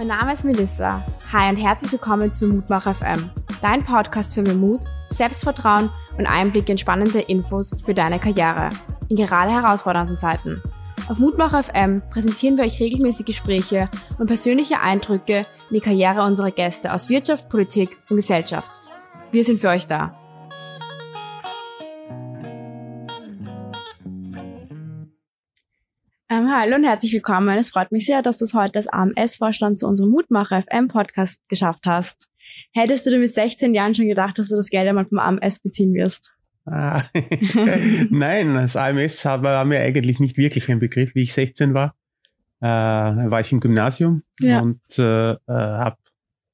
Mein Name ist Melissa. Hi und herzlich willkommen zu Mutmach FM, dein Podcast für mehr Mut, Selbstvertrauen und Einblick in spannende Infos für deine Karriere in gerade herausfordernden Zeiten. Auf Mutmach FM präsentieren wir euch regelmäßig Gespräche und persönliche Eindrücke in die Karriere unserer Gäste aus Wirtschaft, Politik und Gesellschaft. Wir sind für euch da. Ähm, hallo und herzlich willkommen. Es freut mich sehr, dass du es heute als AMS-Vorstand zu unserem Mutmacher FM-Podcast geschafft hast. Hättest du dir mit 16 Jahren schon gedacht, dass du das Geld einmal vom AMS beziehen wirst? Ah, Nein, das AMS war mir eigentlich nicht wirklich ein Begriff. Wie ich 16 war, äh, war ich im Gymnasium ja. und äh, äh habe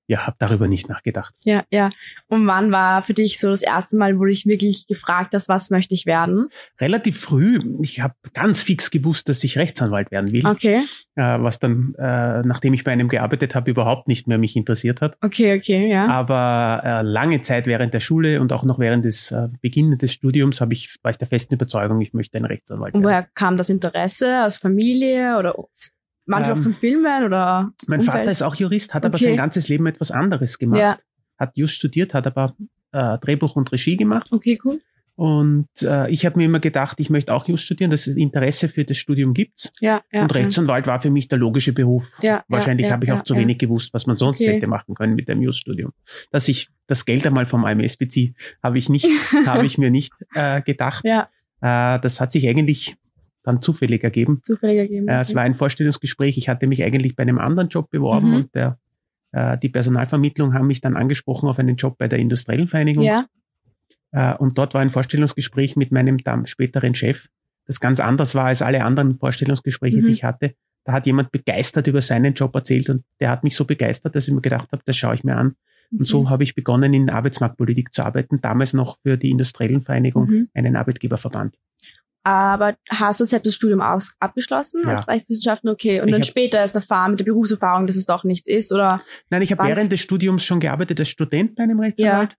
ja, habe darüber nicht nachgedacht. Ja, ja. Und wann war für dich so das erste Mal, wo du dich wirklich gefragt hast, was möchte ich werden? Relativ früh. Ich habe ganz fix gewusst, dass ich Rechtsanwalt werden will. Okay. Äh, was dann, äh, nachdem ich bei einem gearbeitet habe, überhaupt nicht mehr mich interessiert hat. Okay, okay, ja. Aber äh, lange Zeit während der Schule und auch noch während des äh, Beginns des Studiums habe ich, war ich der festen Überzeugung, ich möchte ein Rechtsanwalt werden. Und woher kam das Interesse? Aus Familie oder Mannschaft ähm, von Filmen oder? Mein Umfeld? Vater ist auch Jurist, hat okay. aber sein ganzes Leben etwas anderes gemacht. Ja. Hat just studiert, hat aber äh, Drehbuch und Regie gemacht. Okay, cool. Und äh, ich habe mir immer gedacht, ich möchte auch Just studieren, dass es Interesse für das Studium gibt. Ja, ja, und Rechtsanwalt ja. war für mich der logische Beruf. Ja, Wahrscheinlich ja, habe ich auch zu wenig gewusst, was man sonst okay. hätte machen können mit dem Just-Studium. Dass ich das Geld einmal vom AMS beziehe, habe ich nicht, habe ich mir nicht äh, gedacht. Ja. Äh, das hat sich eigentlich dann zufällig ergeben. Zufällig ergeben. Äh, es war ein Vorstellungsgespräch. Ich hatte mich eigentlich bei einem anderen Job beworben mhm. und der, äh, die Personalvermittlung haben mich dann angesprochen auf einen Job bei der Industriellen Vereinigung. Ja. Äh, und dort war ein Vorstellungsgespräch mit meinem dann späteren Chef, das ganz anders war als alle anderen Vorstellungsgespräche, mhm. die ich hatte. Da hat jemand begeistert über seinen Job erzählt und der hat mich so begeistert, dass ich mir gedacht habe, das schaue ich mir an. Und mhm. so habe ich begonnen, in Arbeitsmarktpolitik zu arbeiten, damals noch für die Industriellen Vereinigung, mhm. einen Arbeitgeberverband. Aber hast du selbst das Studium aus, abgeschlossen ja. als Rechtswissenschaften? Okay. Und ich dann später erst erfahren mit der Berufserfahrung, dass es doch nichts ist? Oder Nein, ich habe während des Studiums schon gearbeitet als Student bei einem Rechtsanwalt ja.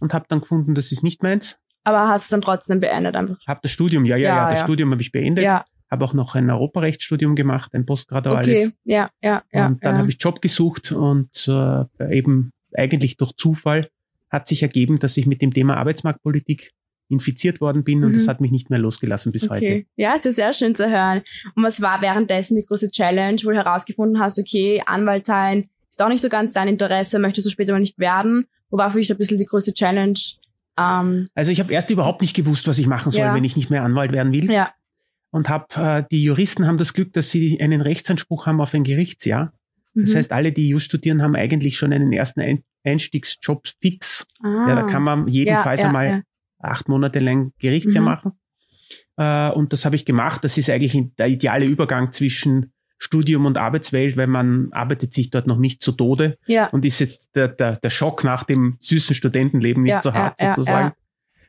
und habe dann gefunden, das ist nicht meins. Aber hast du dann trotzdem beendet einfach? Habe das Studium, ja, ja, ja, ja das Studium habe ich beendet. Ja. Habe auch noch ein Europarechtsstudium gemacht, ein Postgraduales. Okay, ja, ja, ja. Und dann habe ich Job gesucht und äh, eben eigentlich durch Zufall hat sich ergeben, dass ich mit dem Thema Arbeitsmarktpolitik infiziert worden bin und das mhm. hat mich nicht mehr losgelassen bis okay. heute. Ja, es ist sehr schön zu hören. Und was war währenddessen die große Challenge, wo du herausgefunden hast, okay, Anwalt sein ist auch nicht so ganz dein Interesse, möchtest du später mal nicht werden? Wo war für dich ein bisschen die größte Challenge? Ähm, also ich habe erst überhaupt nicht gewusst, was ich machen soll, ja. wenn ich nicht mehr Anwalt werden will. Ja. Und hab, äh, die Juristen haben das Glück, dass sie einen Rechtsanspruch haben auf ein Gerichtsjahr. Das mhm. heißt, alle, die Just studieren, haben eigentlich schon einen ersten Einstiegsjob fix. Ah. Ja, da kann man jedenfalls ja, einmal ja acht Monate lang Gerichtsjahr mhm. machen. Äh, und das habe ich gemacht. Das ist eigentlich der ideale Übergang zwischen Studium und Arbeitswelt, weil man arbeitet sich dort noch nicht zu Tode ja. und ist jetzt der, der, der Schock nach dem süßen Studentenleben nicht ja, so hart ja, sozusagen.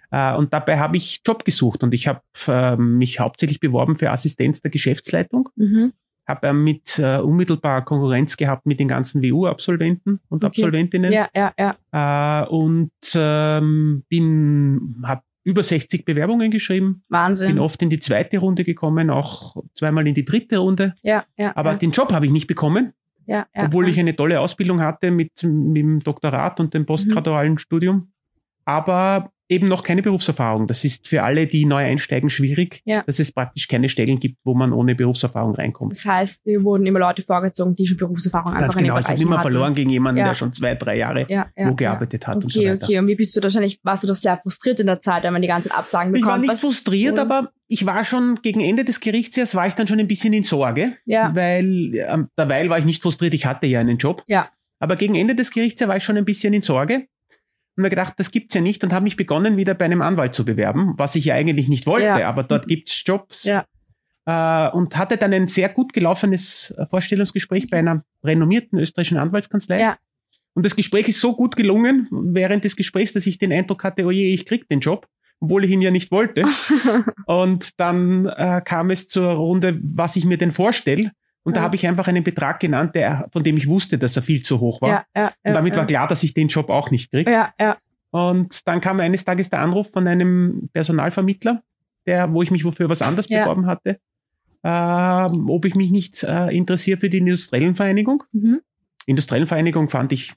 Äh, und dabei habe ich Job gesucht und ich habe äh, mich hauptsächlich beworben für Assistenz der Geschäftsleitung. Mhm habe er mit äh, unmittelbar Konkurrenz gehabt mit den ganzen WU-Absolventen und okay. Absolventinnen. Ja, ja, ja. Äh, und ähm, bin, habe über 60 Bewerbungen geschrieben. Wahnsinn. Bin oft in die zweite Runde gekommen, auch zweimal in die dritte Runde. Ja, ja. Aber ja. den Job habe ich nicht bekommen. Ja, ja, obwohl ja. ich eine tolle Ausbildung hatte mit, mit dem Doktorat und dem postgradualen mhm. Studium. Aber eben noch keine Berufserfahrung. Das ist für alle, die neu einsteigen, schwierig, ja. dass es praktisch keine Stellen gibt, wo man ohne Berufserfahrung reinkommt. Das heißt, hier wurden immer Leute vorgezogen, die schon Berufserfahrung Ganz einfach genau, ich habe immer verloren gegen jemanden, ja. der schon zwei, drei Jahre ja, wo gearbeitet hat okay, und so weiter. Okay, und wie bist du wahrscheinlich, warst du doch sehr frustriert in der Zeit, wenn man die ganze Zeit Absagen bekommt? Ich war nicht Was, frustriert, aber ich war schon gegen Ende des Gerichtsjahres war ich dann schon ein bisschen in Sorge, weil äh, derweil war ich nicht frustriert, ich hatte ja einen Job. Ja. Aber gegen Ende des Gerichtsjahres war ich schon ein bisschen in Sorge, mir gedacht, das gibt's ja nicht und habe mich begonnen, wieder bei einem Anwalt zu bewerben, was ich ja eigentlich nicht wollte, ja. aber dort gibt's Jobs. Ja. Äh, und hatte dann ein sehr gut gelaufenes Vorstellungsgespräch bei einer renommierten österreichischen Anwaltskanzlei. Ja. Und das Gespräch ist so gut gelungen während des Gesprächs, dass ich den Eindruck hatte, oh je, ich krieg den Job, obwohl ich ihn ja nicht wollte. und dann äh, kam es zur Runde, was ich mir denn vorstelle. Und ja. da habe ich einfach einen Betrag genannt, der, von dem ich wusste, dass er viel zu hoch war. Ja, ja, und damit war klar, dass ich den Job auch nicht kriege. Ja, ja. Und dann kam eines Tages der Anruf von einem Personalvermittler, der, wo ich mich wofür was anderes beworben hatte, äh, ob ich mich nicht äh, interessiere für die industriellen Vereinigung. Mhm. industriellen Vereinigung fand ich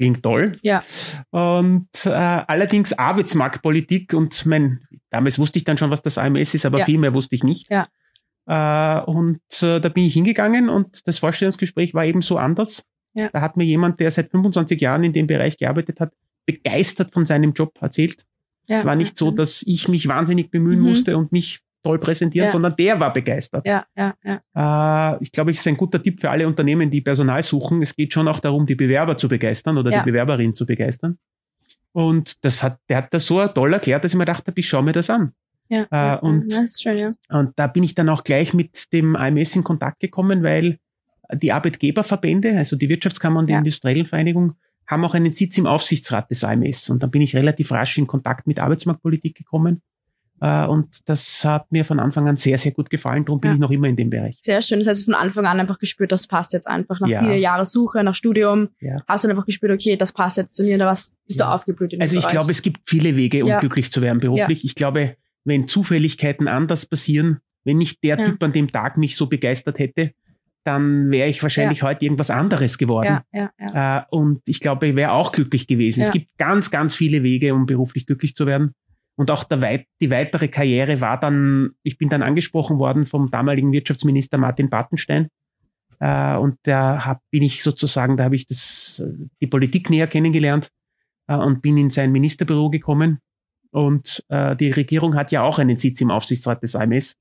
klingt toll. Ja. Und äh, allerdings Arbeitsmarktpolitik und mein, damals wusste ich dann schon, was das AMS ist, aber ja. viel mehr wusste ich nicht. Ja. Äh, und äh, da bin ich hingegangen und das Vorstellungsgespräch war eben so anders. Ja. Da hat mir jemand, der seit 25 Jahren in dem Bereich gearbeitet hat, begeistert von seinem Job erzählt. Ja. Es war nicht so, dass ich mich wahnsinnig bemühen mhm. musste und mich toll präsentieren, ja. sondern der war begeistert. Ja, ja, ja. Äh, ich glaube, es ist ein guter Tipp für alle Unternehmen, die Personal suchen. Es geht schon auch darum, die Bewerber zu begeistern oder ja. die Bewerberin zu begeistern. Und das hat, der hat das so toll erklärt, dass ich mir gedacht habe, ich schaue mir das an. Ja, äh, und, das ist schön, ja. und da bin ich dann auch gleich mit dem AMS in Kontakt gekommen, weil die Arbeitgeberverbände, also die Wirtschaftskammer und die ja. industriellen Vereinigung, haben auch einen Sitz im Aufsichtsrat des AMS. Und dann bin ich relativ rasch in Kontakt mit Arbeitsmarktpolitik gekommen äh, und das hat mir von Anfang an sehr, sehr gut gefallen. Darum bin ja. ich noch immer in dem Bereich. Sehr schön. Das heißt, von Anfang an einfach gespürt, das passt jetzt einfach. Nach ja. vier Jahren Suche, nach Studium, ja. hast du einfach gespürt, okay, das passt jetzt zu mir. Da was bist du aufgeblüht in Also ich Bereich. glaube, es gibt viele Wege, um glücklich zu werden beruflich. Ich glaube, wenn Zufälligkeiten anders passieren, wenn nicht der Typ an dem Tag mich so begeistert hätte, dann wäre ich wahrscheinlich ja. heute irgendwas anderes geworden. Ja, ja, äh, und ich glaube, ich wäre auch glücklich gewesen. Es gibt ganz, ganz viele Wege, um beruflich glücklich zu werden. Und auch weit, die weitere Karriere war dann, ich bin dann angesprochen worden vom damaligen Wirtschaftsminister Martin Bartenstein. Äh, und da hab, bin ich sozusagen, da habe ich das, die Politik näher kennengelernt äh, und bin in sein Ministerbüro gekommen. Und äh, die Regierung hat ja auch einen Sitz im Aufsichtsrat des AMS.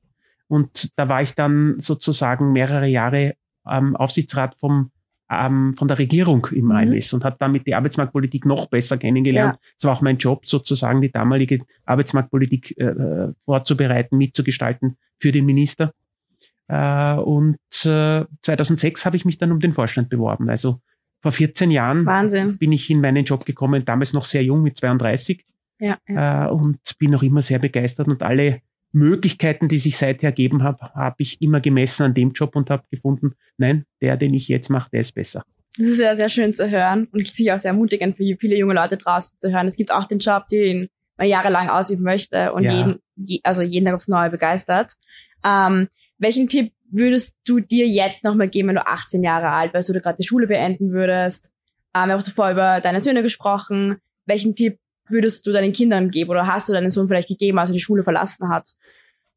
Und da war ich dann sozusagen mehrere Jahre am Aufsichtsrat vom ähm, von der Regierung im mhm. AMS und habe damit die Arbeitsmarktpolitik noch besser kennengelernt. Es ja. war auch mein Job, sozusagen die damalige Arbeitsmarktpolitik äh vorzubereiten, mitzugestalten für den Minister. Äh, und äh, 2006 habe ich mich dann um den Vorstand beworben. Also vor 14 Jahren Wahnsinn. bin ich in meinen Job gekommen, damals noch sehr jung mit 32. Ja, ja. Äh, und bin noch immer sehr begeistert und alle Möglichkeiten, die sich seither ergeben haben, habe ich immer gemessen an dem Job und habe gefunden, nein, der, den ich jetzt mache, der ist besser. Das ist sehr, sehr schön zu hören und ich sicher auch sehr ermutigend für viele junge Leute draußen zu hören. Es gibt auch den Job, den man jahrelang ausüben möchte und ja. jeden, also jeden Tag aufs Neue begeistert. Ähm, welchen Tipp würdest du dir jetzt nochmal geben, wenn du 18 Jahre alt wärst oder gerade die Schule beenden würdest? Ähm, wir haben zuvor über deine Söhne gesprochen. Welchen Tipp würdest du deinen Kindern geben oder hast du deinen Sohn vielleicht gegeben, als er die Schule verlassen hat?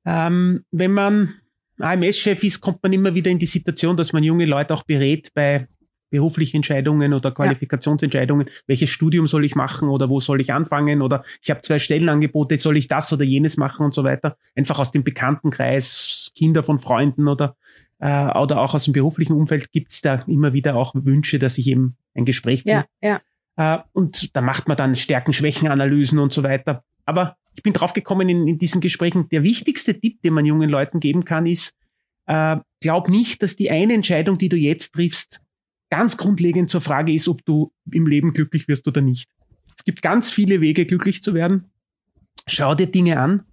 Ähm, wenn man AMS-Chef ist, kommt man immer wieder in die Situation, dass man junge Leute auch berät bei beruflichen Entscheidungen oder Qualifikationsentscheidungen, ja. welches Studium soll ich machen oder wo soll ich anfangen oder ich habe zwei Stellenangebote, soll ich das oder jenes machen und so weiter. Einfach aus dem Bekanntenkreis, Kinder von Freunden oder, äh, oder auch aus dem beruflichen Umfeld gibt es da immer wieder auch Wünsche, dass ich eben ein Gespräch ja, ja. Äh, und da macht man dann Stärken-Schwächen-Analysen und so weiter. Aber ich bin draufgekommen in, in diesen Gesprächen, der wichtigste Tipp, den man jungen Leuten geben kann, ist, äh, glaub nicht, dass die eine Entscheidung, die du jetzt triffst, ganz grundlegend zur Frage ist, ob du im Leben glücklich wirst oder nicht. Es gibt ganz viele Wege, glücklich zu werden. Schau dir Dinge an.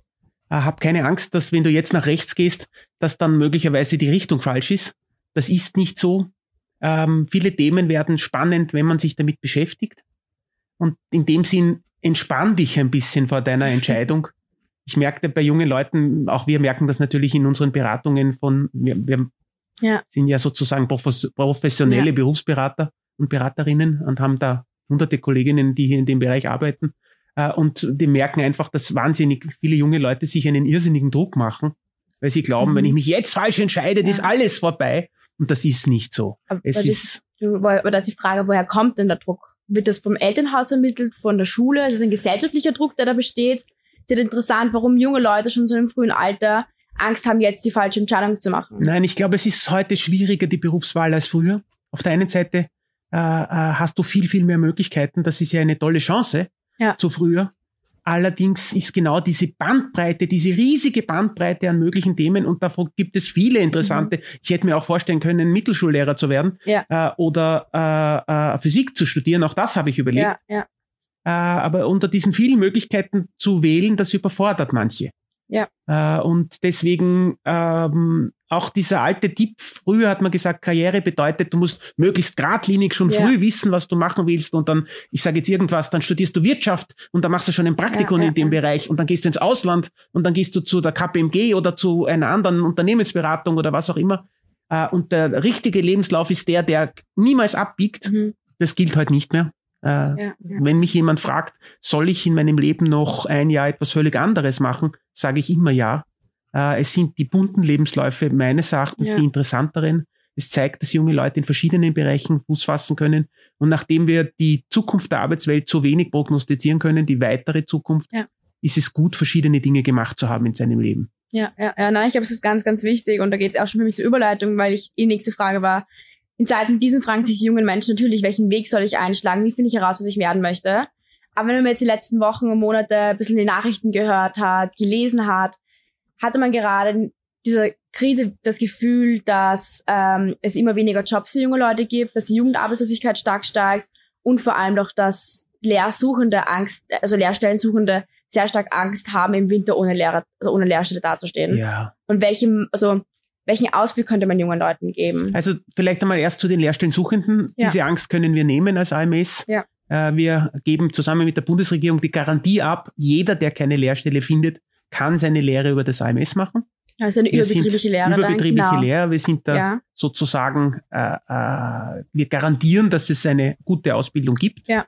Äh, hab keine Angst, dass wenn du jetzt nach rechts gehst, dass dann möglicherweise die Richtung falsch ist. Das ist nicht so. Ähm, viele Themen werden spannend, wenn man sich damit beschäftigt. Und in dem Sinn entspann dich ein bisschen vor deiner Entscheidung. Ich merkte bei jungen Leuten, auch wir merken das natürlich in unseren Beratungen von, wir, wir ja. sind ja sozusagen professionelle ja. Berufsberater und Beraterinnen und haben da hunderte Kolleginnen, die hier in dem Bereich arbeiten. Äh, und die merken einfach, dass wahnsinnig viele junge Leute sich einen irrsinnigen Druck machen, weil sie glauben, mhm. wenn ich mich jetzt falsch entscheide, ja. ist alles vorbei. Und das ist nicht so. Aber es ist. aber das ist die Frage, woher kommt denn der Druck? Wird das vom Elternhaus ermittelt, von der Schule? Ist es ein gesellschaftlicher Druck, der da besteht? Ist ja interessant, warum junge Leute schon so im frühen Alter Angst haben, jetzt die falsche Entscheidung zu machen. Nein, ich glaube, es ist heute schwieriger, die Berufswahl als früher. Auf der einen Seite äh, äh hast du viel, viel mehr Möglichkeiten. Das ist ja eine tolle Chance ja. zu früher. Allerdings ist genau diese Bandbreite, diese riesige Bandbreite an möglichen Themen und davon gibt es viele interessante. Mhm. Ich hätte mir auch vorstellen können, Mittelschullehrer zu werden ja. äh, oder äh, äh, Physik zu studieren. Auch das habe ich überlegt. Ja, ja. Äh, aber unter diesen vielen Möglichkeiten zu wählen, das überfordert manche. Ja. Äh, und deswegen ähm, auch dieser alte Tipp, früher hat man gesagt, Karriere bedeutet, du musst möglichst geradlinig schon ja. früh wissen, was du machen willst und dann, ich sage jetzt irgendwas, dann studierst du Wirtschaft und dann machst du schon ein Praktikum ja, in dem Bereich und dann gehst du ins Ausland und dann gehst du zu der KPMG oder zu einer anderen Unternehmensberatung oder was auch immer. Äh, und der richtige Lebenslauf ist der, der niemals abbiegt. Mhm. Das gilt heute nicht mehr. Äh, ja, ja. Wenn mich jemand fragt, soll ich in meinem Leben noch ein Jahr etwas völlig anderes machen, sage ich immer ja. Äh, es sind die bunten Lebensläufe meines Erachtens ja. die interessanteren. Es zeigt, dass junge Leute in verschiedenen Bereichen Fuß fassen können. Und nachdem wir die Zukunft der Arbeitswelt so wenig prognostizieren können, die weitere Zukunft, ist es gut, verschiedene Dinge gemacht zu haben in seinem Leben. Ja, ja, ja, nein, ich glaube, es ist ganz, ganz wichtig und da geht es auch schon für mich zur Überleitung, weil ich die nächste Frage war, in Zeiten diesen fragen sich die jungen Menschen natürlich, welchen Weg soll ich einschlagen, wie finde ich heraus, was ich werden möchte. Aber wenn man jetzt die letzten Wochen und Monate ein bisschen die Nachrichten gehört hat, gelesen hat, hatte man gerade in dieser Krise das Gefühl, dass ähm, es immer weniger Jobs für junge Leute gibt, dass die Jugendarbeitslosigkeit stark steigt und vor allem doch, dass Lehrsuchende Angst, also Lehrstellensuchende sehr stark Angst haben, im Winter ohne Lehrer, also ohne Lehrstelle dazustehen. Ja. Und welchem, also welchen Ausblick könnte man jungen Leuten geben? Also vielleicht einmal erst zu den Lehrstellensuchenden. Ja. Diese Angst können wir nehmen als AMS. Ja. Äh, wir geben zusammen mit der Bundesregierung die Garantie ab, jeder, der keine Lehrstelle findet, kann seine Lehre über das AMS machen. Also eine wir überbetriebliche Lehre. Überbetriebliche genau. Lehre. Wir sind da ja. sozusagen, äh, äh, wir garantieren, dass es eine gute Ausbildung gibt. Ja.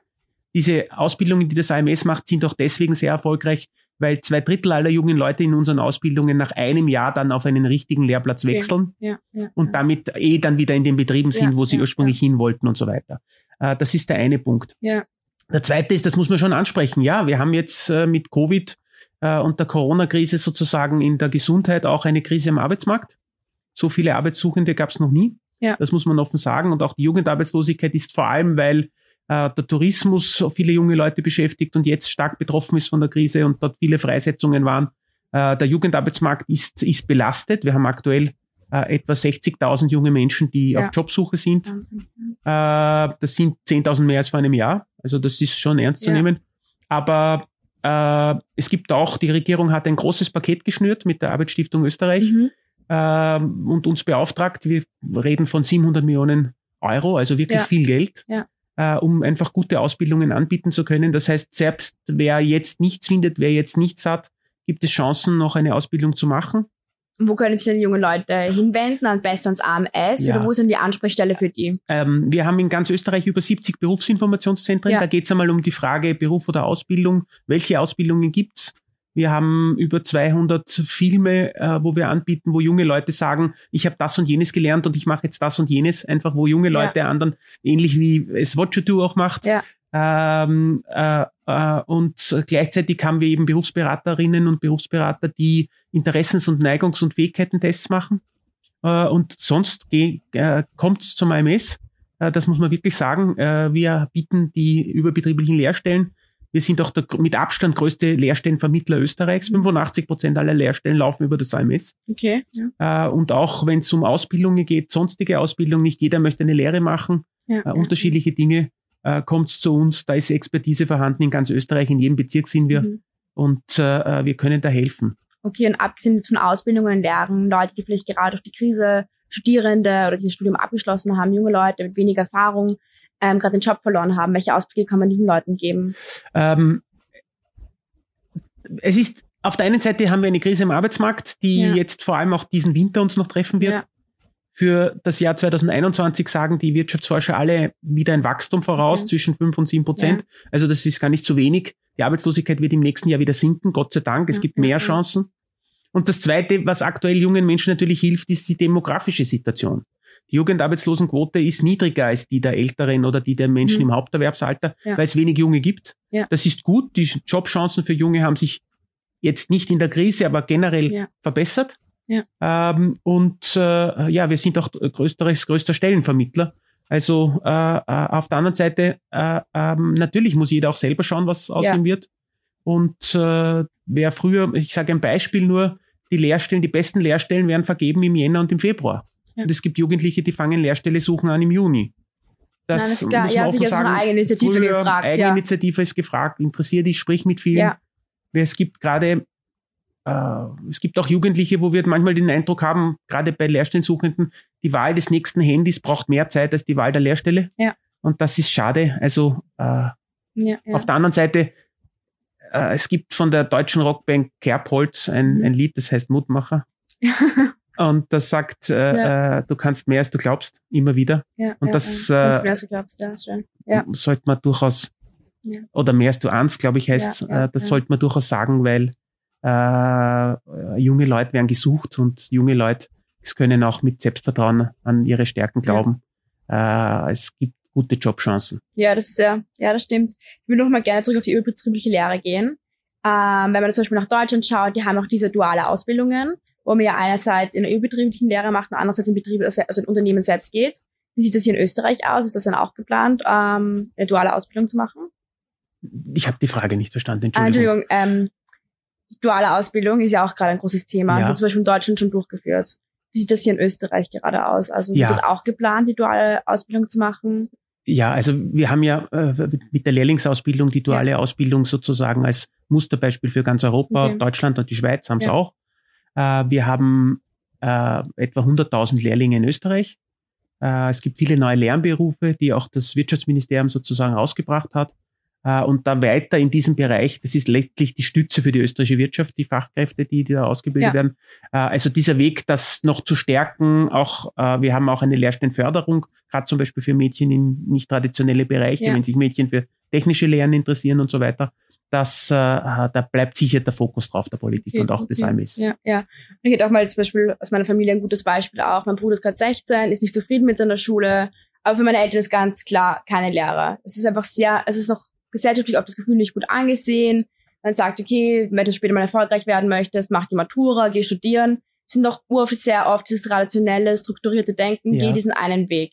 Diese Ausbildungen, die das AMS macht, sind auch deswegen sehr erfolgreich, weil zwei Drittel aller jungen Leute in unseren Ausbildungen nach einem Jahr dann auf einen richtigen Lehrplatz wechseln ja, ja, und damit eh dann wieder in den Betrieben sind, wo sie ursprünglich hin wollten und so weiter. Äh, das ist der eine Punkt. Ja. Der zweite ist, das muss man schon ansprechen. Ja, wir haben jetzt äh, mit Covid äh, und der Corona-Krise sozusagen in der Gesundheit auch eine Krise am Arbeitsmarkt. So viele Arbeitssuchende gab es noch nie. Ja. Das muss man offen sagen. Und auch die Jugendarbeitslosigkeit ist vor allem, weil äh, der Tourismus viele junge Leute beschäftigt und jetzt stark betroffen ist von der Krise und dort viele Freisetzungen waren. Äh, der Jugendarbeitsmarkt ist, ist belastet. Wir haben aktuell äh, etwa 60.000 junge Menschen, die ja. auf Jobsuche sind. Äh, das sind 10.000 mehr als vor einem Jahr. Also das ist schon ernst ja. zu nehmen. Aber äh, es gibt auch, die Regierung hat ein großes Paket geschnürt mit der Arbeitsstiftung Österreich mhm. äh, und uns beauftragt. Wir reden von 700 Millionen Euro, also wirklich ja. viel Geld. Ja äh, um einfach gute Ausbildungen anbieten zu können. Das heißt, selbst wer jetzt nichts findet, wer jetzt nichts hat, gibt es Chancen, noch eine Ausbildung zu machen. Wo können sich denn junge Leute hinwenden? Am besten ans AMS ja. oder wo sind die Ansprechstelle für die? Ähm, wir haben in ganz Österreich über 70 Berufsinformationszentren. Ja. Da geht es einmal um die Frage Beruf oder Ausbildung. Welche Ausbildungen gibt's? Wir haben über 200 Filme, äh, wo wir anbieten, wo junge Leute sagen, ich habe das und jenes gelernt und ich mache jetzt das und jenes, einfach wo junge Leute ja. anderen, ähnlich wie es What You Do auch macht. Ja. Ähm, äh, äh, und gleichzeitig haben wir eben Berufsberaterinnen und Berufsberater, die Interessens- und Neigungs- und Fähigkeitentests machen. Äh, und sonst äh, kommt es zum AMS. Äh, das muss man wirklich sagen. Äh, wir bieten die überbetrieblichen Lehrstellen wir sind auch der mit Abstand größte Lehrstellenvermittler Österreichs. 85 mhm. Prozent aller Lehrstellen laufen über das AMS. Okay. Ja. Äh, und auch wenn es um Ausbildungen geht, sonstige Ausbildung, nicht jeder möchte eine Lehre machen, ja, äh, unterschiedliche Dinge, äh, kommt es zu uns. Da ist Expertise vorhanden in ganz Österreich, in jedem Bezirk sind wir mhm. und äh, äh wir können da helfen. Okay, und abgesehen von Ausbildungen, Lehren, Leute, die vielleicht gerade durch die Krise Studierende oder die das Studium abgeschlossen haben, junge Leute mit weniger Erfahrung, ähm, gerade den Job verloren haben? Welche Ausblicke kann man diesen Leuten geben? Ähm, es ist auf der einen Seite haben wir eine Krise im Arbeitsmarkt, die ja. jetzt vor allem auch diesen Winter uns noch treffen wird. Ja. Für das Jahr 2021 sagen die Wirtschaftsforscher alle wieder ein Wachstum voraus okay. zwischen 5 und 7 Prozent. Ja. Also das ist gar nicht so wenig. Die Arbeitslosigkeit wird im nächsten Jahr wieder sinken, Gott sei Dank. Es gibt mehr Chancen. Und das Zweite, was aktuell jungen Menschen natürlich hilft, ist die demografische Situation. Die Jugendarbeitslosenquote ist niedriger als die der Älteren oder die der Menschen mhm. im Haupterwerbsalter, ja. weil es wenig Junge gibt. Ja. Das ist gut. Die Jobchancen für Junge haben sich jetzt nicht in der Krise, aber generell ja. verbessert. Ähm, und äh, ja, wir sind auch größeres, größter Stellenvermittler. Also äh, äh, auf der anderen Seite, äh, ähm, natürlich muss jeder auch selber schauen, was aus ihm wird. Und äh, wer früher, ich sage ein Beispiel nur, die Lehrstellen, die besten Lehrstellen werden vergeben im Jänner und im Februar. Ja. Und es gibt Jugendliche, die fangen Lehrstelle suchen an im Juni. Das, Nein, das ist klar. Ja, sicher ist eine Eigeninitiative gefragt. Eigeninitiative ja. ist gefragt. Interessiert dich, sprich mit vielen. Ja. Es gibt gerade, es gibt auch Jugendliche, wo wir manchmal den Eindruck haben, gerade bei Lehrstellensuchenden, die Wahl des nächsten Handys braucht mehr Zeit als die Wahl der Lehrstelle. Ja. Und das ist schade. Also äh, ja, ja. auf der anderen Seite, äh, es gibt von der deutschen Rockband Kerbholz ein, mhm. ein Lied, das heißt Mutmacher. Und das sagt, äh, äh, du kannst mehr als du glaubst, immer wieder. Ja, und das ja. Äh, mehr als du glaubst, ja, schön. Ja. sollte man durchaus, oder mehr als du ahnst, glaube ich, heißt, äh, das sollte man durchaus sagen, weil äh, junge Leute werden gesucht und junge Leute können auch mit Selbstvertrauen an ihre Stärken glauben. Äh, es gibt gute Jobchancen. Ja, das ist ja, ja, das stimmt. Ich will noch mal gerne zurück auf die überbetriebliche Lehre gehen. Ähm, wenn man zum Beispiel nach Deutschland schaut, die haben auch diese duale Ausbildungen, wo man ja einerseits in der überbetrieblichen Lehre macht und andererseits im Betrieb, also in Unternehmen selbst geht. Wie sieht das hier in Österreich aus? Ist das dann auch geplant, ähm, eine duale Ausbildung zu machen? Ich habe die Frage nicht verstanden. Entschuldigung. Ah, Entschuldigung ähm, duale Ausbildung ist ja auch gerade ein großes Thema. Ja. Wird zum Beispiel in Deutschland schon durchgeführt. Wie sieht das hier in Österreich gerade aus? Also ja. wird das auch geplant, die duale Ausbildung zu machen? Ja, also wir haben ja äh, mit der Lehrlingsausbildung die duale ja. Ausbildung sozusagen als Musterbeispiel für ganz Europa. Okay. Deutschland und die Schweiz haben es ja. auch. Äh, wir haben äh, etwa 100.000 Lehrlinge in Österreich. Äh, es gibt viele neue Lernberufe, die auch das Wirtschaftsministerium sozusagen rausgebracht hat. Äh, und da weiter in diesem Bereich, das ist letztlich die Stütze für die österreichische Wirtschaft, die Fachkräfte, die, die da ausgebildet ja. werden. Äh, also dieser Weg, das noch zu stärken, auch äh, wir haben auch eine Lehrstellenförderung, gerade zum Beispiel für Mädchen in nicht traditionelle Bereiche, ja. wenn sich Mädchen für technische Lehren interessieren und so weiter. Das, da bleibt sicher der Fokus drauf der Politik okay, und auch okay. des AMS. Ja, ja. Ich hätte auch mal zum Beispiel aus meiner Familie ein gutes Beispiel auch. Mein Bruder ist gerade 16, ist nicht zufrieden mit seiner Schule, aber für meine Eltern ist ganz klar keine Lehrer. Es ist einfach sehr, es ist noch gesellschaftlich oft das Gefühl nicht gut angesehen. Man sagt, okay, wenn du später mal erfolgreich werden möchtest, mach die Matura, geh studieren. Es sind doch sehr oft dieses traditionelle, strukturierte Denken, ja. geh diesen einen Weg.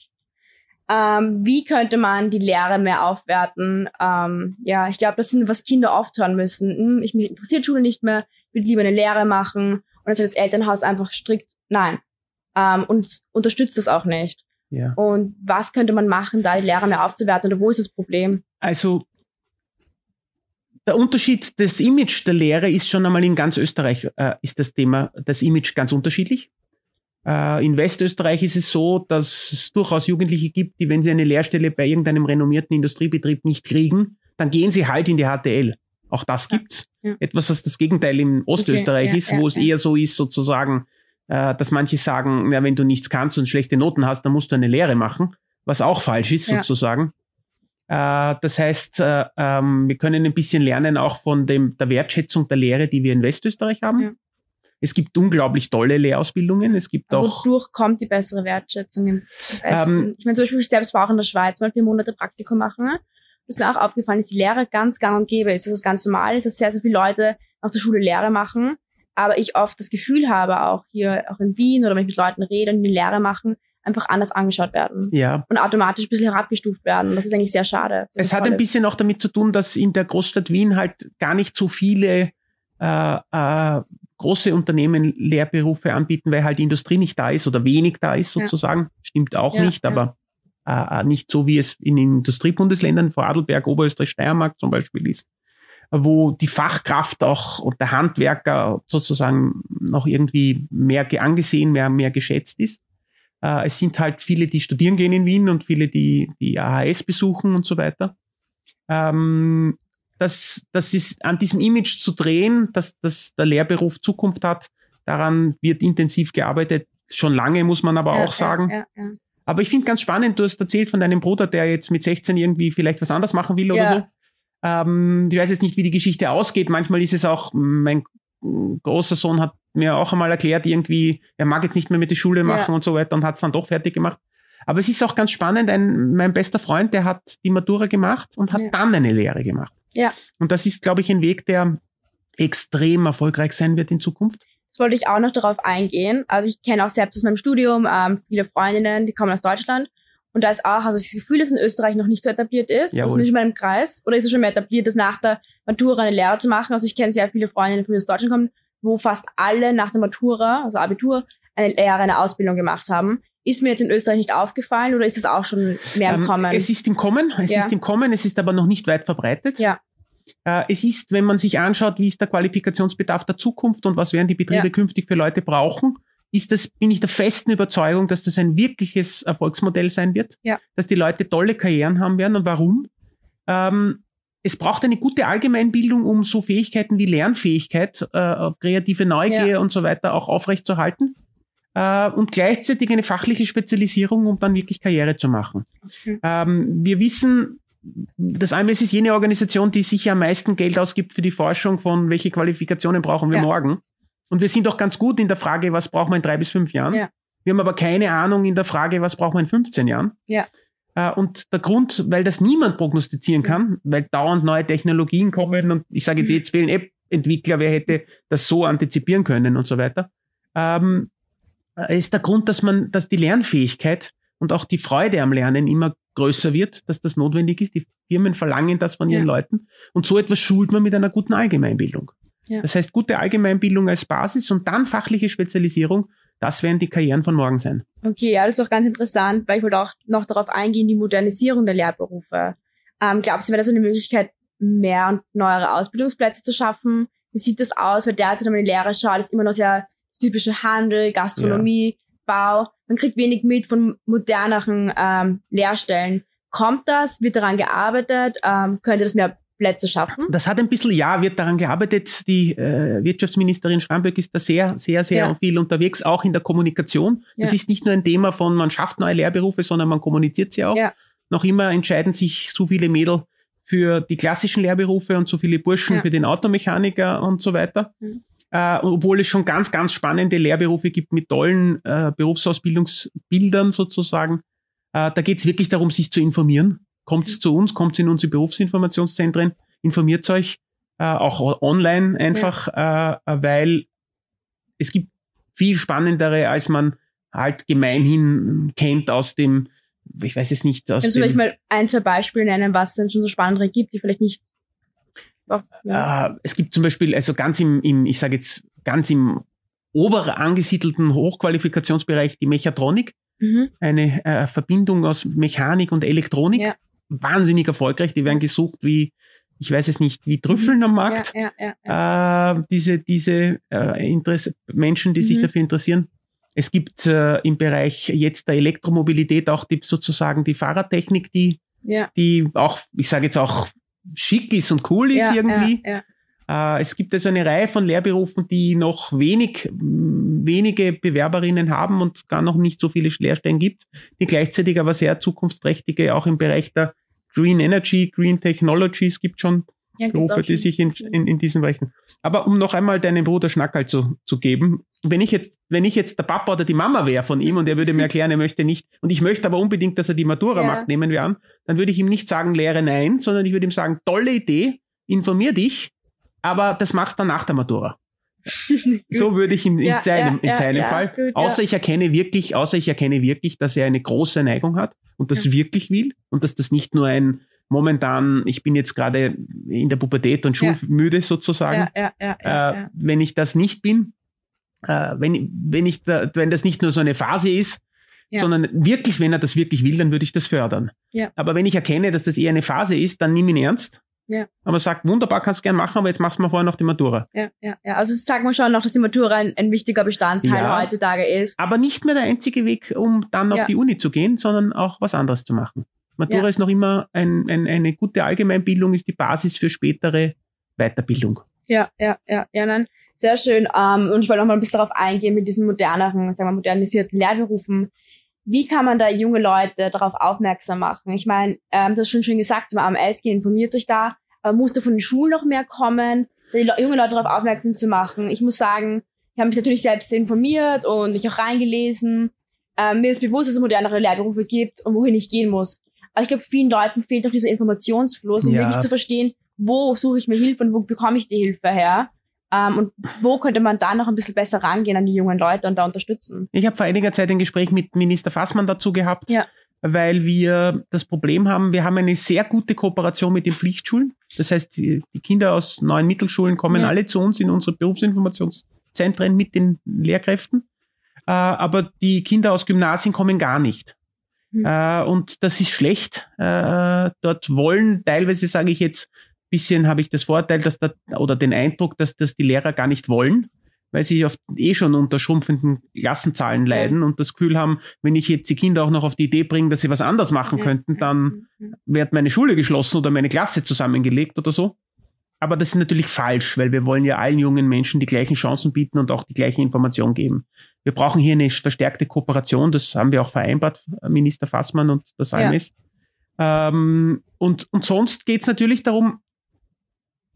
Ähm, wie könnte man die Lehre mehr aufwerten? Ähm, ja, ich glaube, das sind, was Kinder oft hören müssen. Hm, ich mich interessiert Schule nicht mehr, ich will lieber eine Lehre machen. Und dann sagt das Elternhaus einfach strikt, nein. Ähm, und unterstützt das auch nicht. Ja. Und was könnte man machen, da die Lehre mehr aufzuwerten oder wo ist das Problem? Also der Unterschied des Image der Lehre ist schon einmal in ganz Österreich äh, ist das Thema, das Image ganz unterschiedlich. Äh, in Westösterreich ist es so, dass es durchaus Jugendliche gibt, die, wenn sie eine Lehrstelle bei irgendeinem renommierten Industriebetrieb nicht kriegen, dann gehen sie halt in die HTL. Auch das gibt's. Ja. Etwas, was das Gegenteil in Ostösterreich okay, ja, ist, wo ja, es eher so ist, sozusagen, äh, dass manche sagen, ja, wenn du nichts kannst und schlechte Noten hast, dann musst du eine Lehre machen, was auch falsch ist, sozusagen. Äh, das heißt, äh, ähm, wir können ein bisschen lernen auch von dem, der Wertschätzung der Lehre, die wir in Westösterreich haben. Ja. Es gibt unglaublich tolle Lehrausbildungen. Es gibt Aber auch. Wodurch kommt die bessere Wertschätzung im Ähm, ich meine, zum Beispiel, ich selbst war auch in der Schweiz mal vier Monate Praktikum machen. Ne? Was mir auch aufgefallen ist, die Lehre ganz gang und gäbe ist, dass es ganz normal ist, dass sehr, sehr viele Leute nach der Schule Lehre machen. Aber ich oft das Gefühl habe, auch hier, auch in Wien oder wenn ich mit Leuten rede und die Lehre machen, einfach anders angeschaut werden. Ja. Und automatisch ein bisschen herabgestuft werden. Das ist eigentlich sehr schade. Es hat ein bisschen auch damit zu tun, dass in der Großstadt Wien halt gar nicht so viele äh, äh, große Unternehmen Lehrberufe anbieten, weil halt die Industrie nicht da ist oder wenig da ist sozusagen. Ja. Stimmt auch ja, nicht, aber äh, äh, nicht so, wie es in Industriebundesländern, Vorarlberg, Oberösterreich, Steiermark zum Beispiel ist, wo die Fachkraft auch und der Handwerker sozusagen noch irgendwie mehr angesehen, mehr, mehr geschätzt ist. Äh, es sind halt viele, die studieren gehen in Wien und viele, die die AHS besuchen und so weiter. Ähm, das, das ist an diesem Image zu drehen, dass, dass der Lehrberuf Zukunft hat. Daran wird intensiv gearbeitet. Schon lange, muss man aber ja, auch sagen. Ja, ja, aber ich finde ganz spannend, du hast erzählt von deinem Bruder, der jetzt mit 16 irgendwie vielleicht was anderes machen will oder so. Ähm, ich weiß jetzt nicht, wie die Geschichte ausgeht. Manchmal ist es auch, mein großer Sohn hat mir auch einmal erklärt, irgendwie, er mag jetzt nicht mehr mit der Schule machen ja. und so weiter und hat es dann doch fertig gemacht. Aber es ist auch ganz spannend, ein, mein bester Freund, der hat die Matura gemacht und hat ja. dann eine Lehre gemacht. Ja. Und das ist, glaube ich, ein Weg, der extrem erfolgreich sein wird in Zukunft. Das wollte ich auch noch darauf eingehen. Also ich kenne auch selbst aus meinem Studium ähm, viele Freundinnen, die kommen aus Deutschland. Und da ist auch, also das Gefühl, dass in Österreich noch nicht so etabliert ist, Jawohl. nicht in meinem Kreis. Oder ist es schon mehr etabliert, das nach der Matura eine Lehre zu machen? Also ich kenne sehr viele Freundinnen, die aus Deutschland kommen, wo fast alle nach der Matura, also Abitur, eine Lehre, eine Ausbildung gemacht haben. Ist mir jetzt in Österreich nicht aufgefallen oder ist es auch schon mehr im ähm, Kommen? Es ist im Kommen, es ja. ist im Kommen, es ist aber noch nicht weit verbreitet. Ja. Äh, es ist, wenn man sich anschaut, wie ist der Qualifikationsbedarf der Zukunft und was werden die Betriebe ja. künftig für Leute brauchen, ist das, bin ich der festen Überzeugung, dass das ein wirkliches Erfolgsmodell sein wird, ja. dass die Leute tolle Karrieren haben werden. Und warum? Ähm, es braucht eine gute Allgemeinbildung, um so Fähigkeiten wie Lernfähigkeit, äh, kreative Neugier ja. und so weiter auch aufrechtzuerhalten. Äh, und gleichzeitig eine fachliche Spezialisierung, um dann wirklich Karriere zu machen. Okay. Ähm, wir wissen, das AMS ist jene Organisation, die sicher am meisten Geld ausgibt für die Forschung von welche Qualifikationen brauchen wir ja. morgen. Und wir sind auch ganz gut in der Frage, was braucht man in drei bis fünf Jahren. Ja. Wir haben aber keine Ahnung in der Frage, was braucht man in 15 Jahren. Ja. Äh, und der Grund, weil das niemand prognostizieren kann, weil dauernd neue Technologien kommen und ich sage jetzt, jetzt fehlen App-Entwickler, wer hätte das so antizipieren können und so weiter, ähm, ist der Grund, dass man, dass die Lernfähigkeit und auch die Freude am Lernen immer größer wird, dass das notwendig ist. Die Firmen verlangen das von ihren ja. Leuten. Und so etwas schult man mit einer guten Allgemeinbildung. Ja. Das heißt, gute Allgemeinbildung als Basis und dann fachliche Spezialisierung, das werden die Karrieren von morgen sein. Okay, ja, das ist auch ganz interessant, weil ich wollte auch noch darauf eingehen, die Modernisierung der Lehrberufe. Ähm, glaubst du, wäre das eine Möglichkeit, mehr und neuere Ausbildungsplätze zu schaffen? Wie sieht das aus? Weil derzeit, wenn man die Lehre schaut, ist immer noch sehr typische Handel, Gastronomie, ja. Bau. Man kriegt wenig mit von moderneren ähm, Lehrstellen. Kommt das? Wird daran gearbeitet? Ähm, könnte das mehr Plätze schaffen? Das hat ein bisschen, ja, wird daran gearbeitet. Die äh, Wirtschaftsministerin Schramböck ist da sehr, sehr, sehr ja. viel unterwegs, auch in der Kommunikation. Ja. Das ist nicht nur ein Thema von, man schafft neue Lehrberufe, sondern man kommuniziert sie auch. Ja. Noch immer entscheiden sich so viele Mädel für die klassischen Lehrberufe und so viele Burschen für den Automechaniker und so weiter. Mhm. Äh, obwohl es schon ganz, ganz spannende Lehrberufe gibt mit tollen äh, Berufsausbildungsbildern sozusagen. Äh, da geht es wirklich darum, sich zu informieren kommt zu uns, kommt in unsere Berufsinformationszentren, informiert euch, äh, auch online einfach, ja. äh, weil es gibt viel spannendere, als man halt gemeinhin kennt aus dem, ich weiß es nicht, aus Kannst du vielleicht mal ein, zwei Beispiele nennen, was es denn schon so spannendere gibt, die vielleicht nicht auf, ja. äh, es gibt zum Beispiel, also ganz im, im ich sage jetzt ganz im ober angesiedelten Hochqualifikationsbereich die Mechatronik, mhm. eine äh, Verbindung aus Mechanik und Elektronik. Ja wahnsinnig erfolgreich. Die werden gesucht wie, ich weiß es nicht, wie Trüffeln am Markt. Ja, ja, ja, äh, diese diese äh, Interesse, Menschen, die mhm. sich dafür interessieren. Es gibt äh, im Bereich jetzt der Elektromobilität auch die, sozusagen die Fahrradtechnik, die, die auch, ich sage jetzt auch schick ist und cool ist irgendwie. Äh, es gibt also eine Reihe von Lehrberufen, die noch wenig, wenige Bewerberinnen haben und gar noch nicht so viele Lehrstellen gibt, die gleichzeitig aber sehr zukunftsträchtige auch im Bereich der Green Energy, Green Technologies gibt schon ja, Berufe, die sich in, in, in diesen Bereichen. Aber um noch einmal deinem Bruder Schnackerl zu, zu geben, wenn ich jetzt, wenn ich jetzt der Papa oder die Mama wäre von ihm und er würde mir erklären, er möchte nicht, und ich möchte aber unbedingt, dass er die Matura ja. macht, nehmen wir an, dann würde ich ihm nicht sagen, lehre nein, sondern ich würde ihm sagen, tolle Idee, informier dich, aber das machst du dann nach der Matura. so würde ich in, in ja, seinem, in seinem Fall, gut, außer ich erkenne wirklich, außer ich erkenne wirklich, dass er eine große Neigung hat und das wirklich will und dass das nicht nur ein, momentan, ich bin jetzt gerade in der Pubertät und schulmüde ja. sozusagen. Ja, ja, ja, äh, wenn ich das nicht bin, äh, wenn, wenn ich da, wenn das nicht nur so eine Phase ist, sondern wirklich, wenn er das wirklich will, dann würde ich das fördern. Ja. Aber wenn ich erkenne, dass das eher eine Phase ist, dann nimm ihn ernst. Ja. Aber sagt, wunderbar, kannst du gern machen, aber jetzt machst du mal vorher noch die Matura. Ja, ja, ja. Also sagt man schon noch, dass die Matura ein, ein wichtiger Bestandteil ja, heutzutage ist. Aber nicht mehr der einzige Weg, um dann auf die Uni zu gehen, sondern auch was anderes zu machen. Matura ja. ist noch immer ein, ein, eine gute Allgemeinbildung, ist die Basis für spätere Weiterbildung. Ja, ja, ja, ja, nein, sehr schön. Ähm, und ich wollte noch mal ein bisschen darauf eingehen mit diesen moderneren, sagen wir modernisierten Lehrberufen. Wie kann man da junge Leute darauf aufmerksam machen? Ich meine, ähm, du hast schon schön gesagt, am AMS informiert sich da, aber muss da von den Schulen noch mehr kommen, die junge Leute darauf aufmerksam zu machen? Ich muss sagen, ich habe mich natürlich selbst informiert und mich auch reingelesen. Ähm, mir ist bewusst, dass es modernere Lehrberufe gibt und wohin ich gehen muss. Aber ich glaube, vielen Leuten fehlt noch dieser Informationsfluss, um ja. wirklich zu verstehen, wo suche ich mir Hilfe und wo bekomme ich die Hilfe her. Ähm, und wo könnte man da noch ein bisschen besser rangehen an die jungen Leute und da unterstützen? Ich habe vor einiger Zeit ein Gespräch mit Minister Fassmann dazu gehabt, ja. weil wir das Problem haben, wir haben eine sehr gute Kooperation mit den Pflichtschulen. Das heißt, die, die Kinder aus neuen Mittelschulen kommen ja. alle zu uns in unsere Berufsinformationszentren mit den Lehrkräften. Uh, aber die Kinder aus Gymnasien kommen gar nicht. Mhm. Äh, und das ist schlecht. Äh, dort wollen teilweise, sage ich jetzt, bisschen habe ich das Vorteil, dass da, oder den Eindruck, dass das die Lehrer gar nicht wollen, weil sie oft eh schon unter schrumpfenden Klassenzahlen leiden und das Gefühl haben, wenn ich jetzt die Kinder auch noch auf die Idee bringe, dass sie was anderes machen könnten, dann wird meine Schule geschlossen oder meine Klasse zusammengelegt oder so. aber das ist natürlich falsch, weil wir wollen ja allen jungen Menschen die gleichen Chancen bieten und auch die gleiche Information geben. Wir brauchen hier eine verstärkte Kooperation, das haben wir auch vereinbart, Minister Fassmann und das AMS. Ja. Ähm, und, und sonst geht es natürlich darum,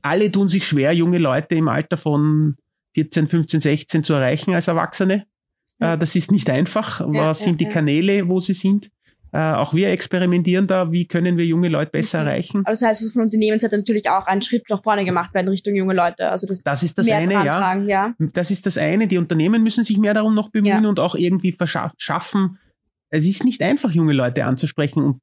alle tun sich schwer, junge Leute im Alter von 14, 15, 16 zu erreichen als Erwachsene. Ja. Äh, das ist nicht einfach. Ja, Was sind die Kanäle, wo sie sind? Äh, auch wir experimentieren da, wie können wir junge Leute besser okay. erreichen. Aber das heißt, von Unternehmensseite natürlich auch einen Schritt nach vorne gemacht werden Richtung junge Leute. Also das, das ist das eine, ja. ja. Das ist das eine. Die Unternehmen müssen sich mehr darum noch bemühen ja. und auch irgendwie verschaffen. Es ist nicht einfach, junge Leute anzusprechen und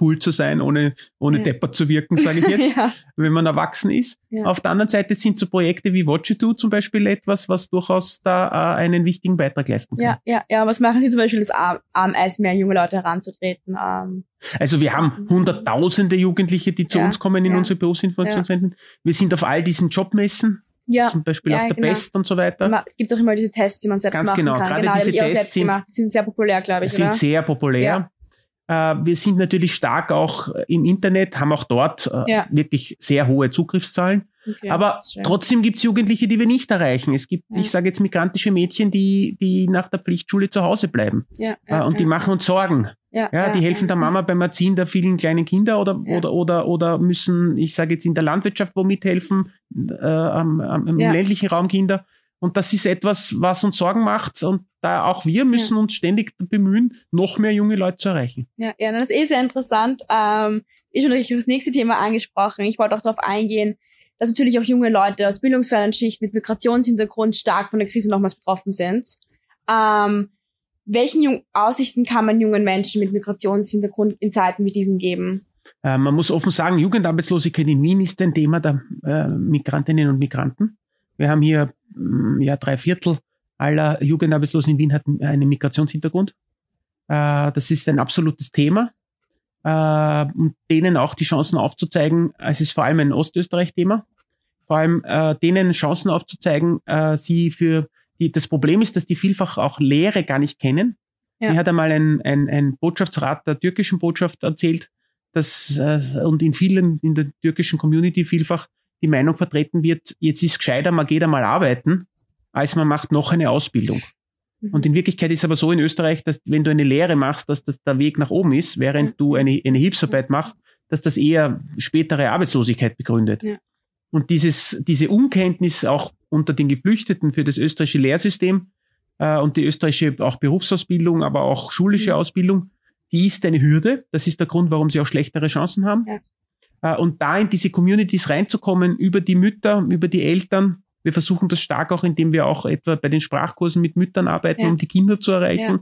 cool zu sein, ohne, ohne ja. deppert zu wirken, sage ich jetzt, ja. wenn man erwachsen ist. Ja. Auf der anderen Seite sind so Projekte wie Watch It Do zum Beispiel etwas, was durchaus da äh, einen wichtigen Beitrag leisten kann. Ja, ja, ja. Was machen Sie zum Beispiel, das AMS mehr junge Leute heranzutreten? Ähm, also wir haben hunderttausende Jugendliche, die zu uns kommen in unsere Berufsinformationszentren. Wir sind auf all diesen Jobmessen. Ja, zum Beispiel ja, auf der genau. Best und so weiter. Gibt es auch immer diese Tests, die man selbst Ganz machen genau. kann. Gerade genau, diese Tests sind, sind, sehr populär, glaube ich. Sind oder? sehr populär. Ja. Äh, wir sind natürlich stark auch im Internet, haben auch dort äh, ja. wirklich sehr hohe Zugriffszahlen. Okay, Aber trotzdem gibt es Jugendliche, die wir nicht erreichen. Es gibt, ja. ich sage jetzt, migrantische Mädchen, die, die nach der Pflichtschule zu Hause bleiben. Ja, ja, äh, und die machen uns Sorgen. Ja, die helfen der Mama beim Erziehen der vielen kleinen Kinder oder, oder, oder, oder müssen, ich sage jetzt, in der Landwirtschaft wo mithelfen, äh, am, am, im ländlichen Raum Kinder. Und das ist etwas, was uns Sorgen macht. Und da auch wir müssen ja. uns ständig bemühen, noch mehr junge Leute zu erreichen. Ja, ja das ist eh sehr interessant. Ähm, ist schon richtig das nächste Thema angesprochen. Ich wollte auch darauf eingehen, dass natürlich auch junge Leute aus bildungsfernen Schichten mit Migrationshintergrund stark von der Krise nochmals betroffen sind. Ähm, welchen Jung Aussichten kann man jungen Menschen mit Migrationshintergrund in Zeiten wie diesen geben? Äh, man muss offen sagen, Jugendarbeitslosigkeit in Wien ist ein Thema der äh, Migrantinnen und Migranten. Wir haben hier ja, drei Viertel aller Jugendarbeitslosen in Wien hat einen Migrationshintergrund. Äh, das ist ein absolutes Thema. Äh, und denen auch die Chancen aufzuzeigen, es ist vor allem ein Ostösterreich-Thema, vor allem äh, denen Chancen aufzuzeigen, sie für die, das Problem ist, dass die vielfach auch Lehre gar nicht kennen. Ja. Mir hat einmal ein, ein, ein Botschaftsrat der türkischen Botschaft erzählt, dass und in vielen in der türkischen Community vielfach die Meinung vertreten wird, jetzt ist gescheiter, man geht einmal arbeiten, als man macht noch eine Ausbildung. Mhm. Und in Wirklichkeit ist aber so in Österreich, dass wenn du eine Lehre machst, dass das der Weg nach oben ist, während du eine, eine Hilfsarbeit machst, dass das eher spätere Arbeitslosigkeit begründet. Ja. Und dieses, diese Unkenntnis auch unter den Geflüchteten für das österreichische Lehrsystem äh, und die österreichische auch Berufsausbildung, aber auch schulische mhm. Ausbildung, die ist eine Hürde. Das ist der Grund, warum sie auch schlechtere Chancen haben. Ja. Äh, und da in diese Communities reinzukommen, über die Mütter, über die Eltern. Wir versuchen das stark auch, indem wir auch etwa bei den Sprachkursen mit Müttern arbeiten, ja. um die Kinder zu erreichen.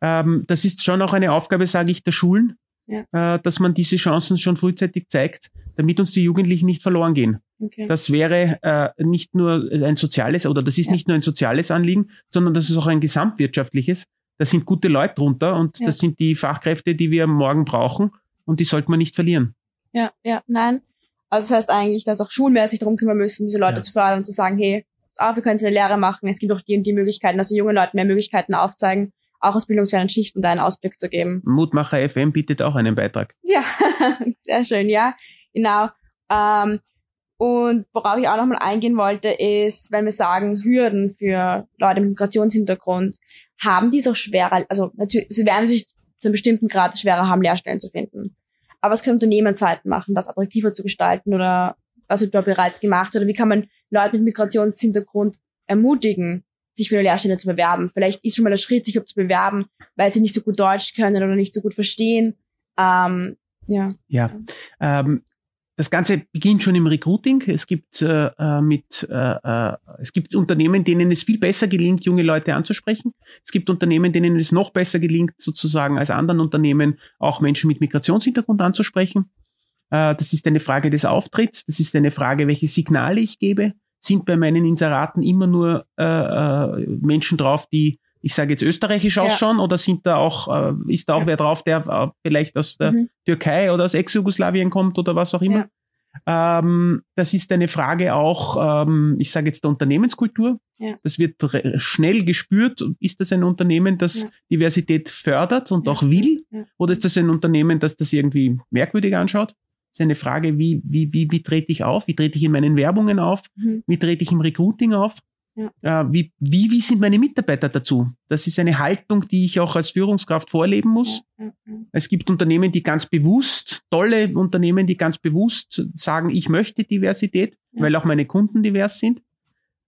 Ja. Ähm, das ist schon auch eine Aufgabe, sage ich, der Schulen, ja. Äh, dass man diese Chancen schon frühzeitig zeigt, damit uns die Jugendlichen nicht verloren gehen. Okay. Das wäre äh, nicht nur ein soziales oder das ist ja. nicht nur ein soziales Anliegen, sondern das ist auch ein gesamtwirtschaftliches. Da sind gute Leute drunter und ja. das sind die Fachkräfte, die wir morgen brauchen und die sollte man nicht verlieren. Ja, ja, nein. Also das heißt eigentlich, dass auch Schulen mehr sich darum kümmern müssen, diese Leute ja. zu fördern und zu sagen, hey, auch wir können eine Lehre machen, es gibt auch die und die Möglichkeiten, also junge Leute mehr Möglichkeiten aufzeigen, auch aus bildungsfernen Schichten da einen Ausblick zu geben. Mutmacher FM bietet auch einen Beitrag. Ja, sehr schön, ja, genau. Ähm, und worauf ich auch nochmal eingehen wollte, ist, wenn wir sagen, Hürden für Leute mit Migrationshintergrund, haben die es auch schwerer, also natürlich, sie werden sich zu einem bestimmten Grad schwerer haben, Lehrstellen zu finden. Aber was können Unternehmensseiten machen, das attraktiver zu gestalten oder was wird da bereits gemacht oder wie kann man Leute mit Migrationshintergrund ermutigen, sich für eine Lehrstelle zu bewerben? Vielleicht ist schon mal der Schritt, sich zu bewerben, weil sie nicht so gut Deutsch können oder nicht so gut verstehen. Ähm, ja. Ja. Ähm, das Ganze beginnt schon im Recruiting. Es gibt äh, äh, mit äh, äh, es gibt Unternehmen, denen es viel besser gelingt, junge Leute anzusprechen. Es gibt Unternehmen, denen es noch besser gelingt, sozusagen als anderen Unternehmen auch Menschen mit Migrationshintergrund anzusprechen. Äh, das ist eine Frage des Auftritts. Das ist eine Frage, welche Signale ich gebe. Sind bei meinen Inseraten immer nur äh, äh, Menschen drauf, die ich sage jetzt österreichisch ja. ausschauen oder sind da auch, äh, ist da auch ja. wer drauf, der äh, vielleicht aus der mhm. Türkei oder aus Ex-Jugoslawien kommt oder was auch immer? Ja. Ähm, das ist eine Frage auch, ähm, ich sage jetzt der Unternehmenskultur. Das wird schnell gespürt. Ist das ein Unternehmen, das Diversität fördert und auch will? Oder ist das ein Unternehmen, das das irgendwie merkwürdig anschaut? ist eine Frage, wie, wie, wie, wie trete ich auf? Wie trete ich in meinen Werbungen auf? Mhm. Wie trete ich im Recruiting auf? Ja. Äh, wie, wie, wie sind meine Mitarbeiter dazu? Das ist eine Haltung, die ich auch als Führungskraft vorleben muss. Ja, es gibt Unternehmen, die ganz bewusst, tolle Unternehmen, die ganz bewusst sagen, ich möchte Diversität, weil auch meine Kunden divers sind.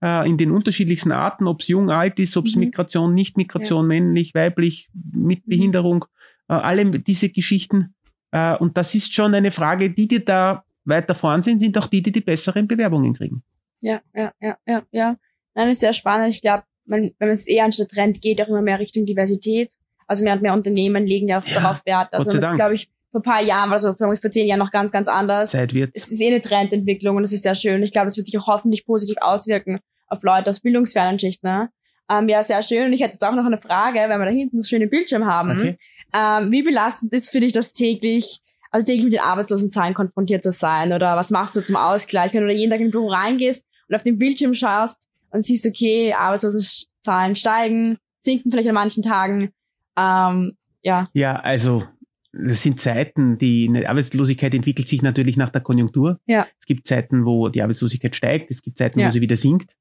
Äh, in den unterschiedlichsten Arten, ob es jung, alt ist, ob es mhm. Migration, Nicht-Migration, männlich, weiblich, mit mhm. Behinderung, äh, alle diese Geschichten. Äh, und das ist schon eine Frage, die, die da weiter vorn sind, sind auch die, die die besseren Bewerbungen kriegen. Ja, ja, ja, ja, ja. Nein, ist sehr spannend. Ich glaube, wenn man es eher an den Trend geht, auch immer mehr Richtung Diversität. Also mehr und mehr Unternehmen legen ja auch ja, darauf Wert. Also das ist, glaube ich, vor ein paar Jahren, also vor zehn Jahren noch ganz, ganz anders. Zeit wird. Es ist eh eine Trendentwicklung und das ist sehr schön. Ich glaube, das wird sich auch hoffentlich positiv auswirken auf Leute aus bildungsfernen Schichten. Ne? Ähm, ja, sehr schön. Und ich hätte jetzt auch noch eine Frage, wenn wir da hinten das schöne Bildschirm haben. Okay. Ähm, wie belastend ist für dich das täglich, also täglich mit den Arbeitslosenzahlen konfrontiert zu sein? Oder was machst du zum Ausgleich, wenn du da jeden Tag in Büro reingehst und auf den Bildschirm schaust und siehst, okay, Arbeitslosenzahlen steigen, sinken vielleicht an manchen Tagen. Ähm, ja. Ja, also das sind Zeiten, die eine Arbeitslosigkeit entwickelt sich natürlich nach der Konjunktur. Ja. Es gibt Zeiten, wo die Arbeitslosigkeit steigt, es gibt Zeiten, ja. wo sie wieder sinkt.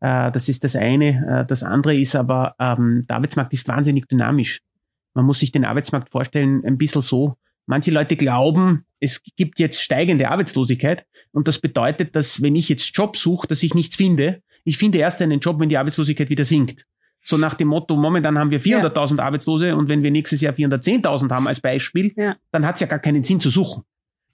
Äh, das ist das eine. Äh, das andere ist aber, ähm, der Arbeitsmarkt ist wahnsinnig dynamisch. Man muss sich den Arbeitsmarkt vorstellen, ein bisschen so. Manche Leute glauben, es gibt jetzt steigende Arbeitslosigkeit und das bedeutet, dass wenn ich jetzt Job suche, dass ich nichts finde. Ich finde erst einen Job, wenn die Arbeitslosigkeit wieder sinkt. So nach dem Motto, momentan haben wir 400.000 ja. Arbeitslose und wenn wir nächstes Jahr 410.000 haben als Beispiel, ja. dann hat es ja gar keinen Sinn zu suchen.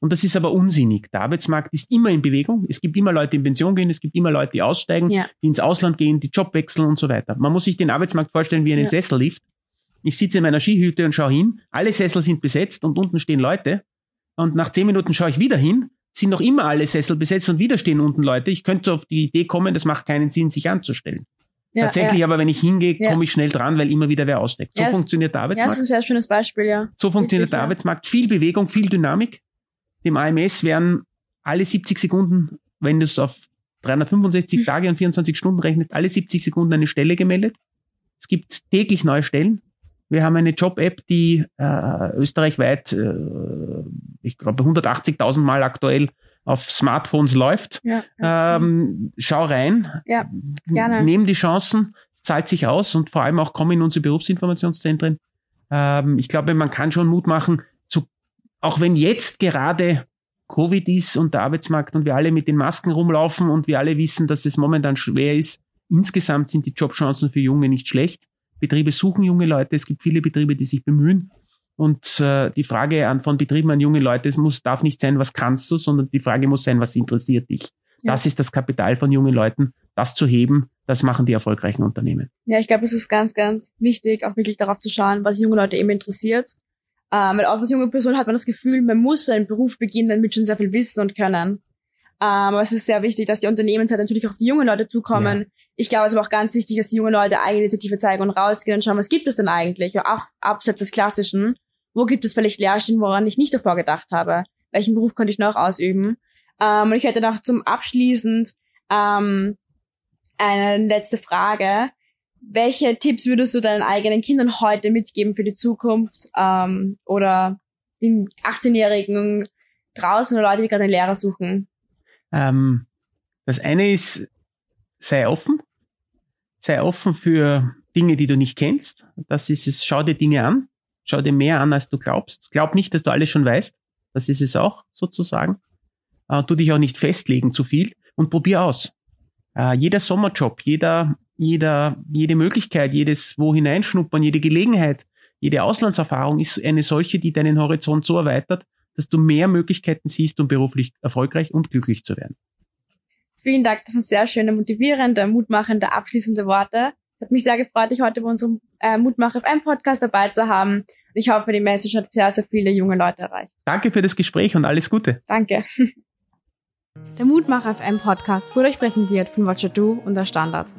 Und das ist aber unsinnig. Der Arbeitsmarkt ist immer in Bewegung. Es gibt immer Leute, die in Pension gehen, es gibt immer Leute, die aussteigen, ja. die ins Ausland gehen, die Job wechseln und so weiter. Man muss sich den Arbeitsmarkt vorstellen wie einen Sessellift. Ich sitze in meiner Skihütte und schaue hin. Alle Sessel sind besetzt und unten stehen Leute. Und nach zehn Minuten schaue ich wieder hin, sind noch immer alle Sessel besetzt und wieder stehen unten Leute. Ich könnte auf die Idee kommen, das macht keinen Sinn, sich anzustellen. Ja, Tatsächlich ja. aber, wenn ich hingehe, ja. komme ich schnell dran, weil immer wieder wer aussteckt. So funktioniert der Arbeitsmarkt. Ja, das ist ein sehr schönes Beispiel, ja. So funktioniert Wirklich, der Arbeitsmarkt. Viel Bewegung, viel Dynamik. Dem AMS werden alle 70 Sekunden, wenn du es auf 365 hm. Tage und 24 Stunden rechnest, alle 70 Sekunden eine Stelle gemeldet. Es gibt täglich neue Stellen. Wir haben eine Job-App, die äh, österreichweit, äh, ich glaube, 180.000 Mal aktuell auf Smartphones läuft. Ja. Ähm, schau rein. Ja, gerne. Nehmen die Chancen, zahlt sich aus und vor allem auch kommen in unsere Berufsinformationszentren. Ähm, ich glaube, man kann schon Mut machen, zu, auch wenn jetzt gerade Covid ist und der Arbeitsmarkt und wir alle mit den Masken rumlaufen und wir alle wissen, dass es momentan schwer ist. Insgesamt sind die Jobchancen für Junge nicht schlecht. Betriebe suchen junge Leute. Es gibt viele Betriebe, die sich bemühen. Und äh, die Frage an, von Betrieben an junge Leute, es muss, darf nicht sein, was kannst du, sondern die Frage muss sein, was interessiert dich. Ja. Das ist das Kapital von jungen Leuten, das zu heben, das machen die erfolgreichen Unternehmen. Ja, ich glaube, es ist ganz, ganz wichtig, auch wirklich darauf zu schauen, was junge Leute eben interessiert. Ähm, weil auch als junge Person hat man das Gefühl, man muss einen Beruf beginnen mit schon sehr viel Wissen und Können. Ähm, aber es ist sehr wichtig, dass die Unternehmenszeit natürlich auf die jungen Leute zukommen. Ja. Ich glaube, es ist aber auch ganz wichtig, dass die jungen Leute Eigeninitiative zeigen und rausgehen und schauen, was gibt es denn eigentlich? Auch abseits des Klassischen wo gibt es vielleicht Lehrstellen, woran ich nicht davor gedacht habe? Welchen Beruf könnte ich noch ausüben? Ähm, und ich hätte noch zum Abschließend ähm, eine letzte Frage. Welche Tipps würdest du deinen eigenen Kindern heute mitgeben für die Zukunft ähm, oder den 18-Jährigen draußen oder Leute, die gerade einen Lehrer suchen? Ähm, das eine ist, sei offen. Sei offen für Dinge, die du nicht kennst. Das ist es, schau dir Dinge an. Schau dir mehr an, als du glaubst. Glaub nicht, dass du alles schon weißt. Das ist es auch, sozusagen. Äh, tu dich auch nicht festlegen zu viel und probier aus. Äh, jeder Sommerjob, jeder, jeder, jede Möglichkeit, jedes wo hineinschnuppern, jede Gelegenheit, jede Auslandserfahrung ist eine solche, die deinen Horizont so erweitert, dass du mehr Möglichkeiten siehst, um beruflich erfolgreich und glücklich zu werden. Vielen Dank, das sind sehr schöne, motivierende, mutmachende, abschließende Worte. Hat mich sehr gefreut, dich heute bei unserem äh, Mutmach FM Podcast dabei zu haben. Ich hoffe, die Message hat sehr, sehr viele junge Leute erreicht. Danke für das Gespräch und alles Gute. Danke. Der Mutmach FM Podcast wurde euch präsentiert von Watcher Do und der Standard.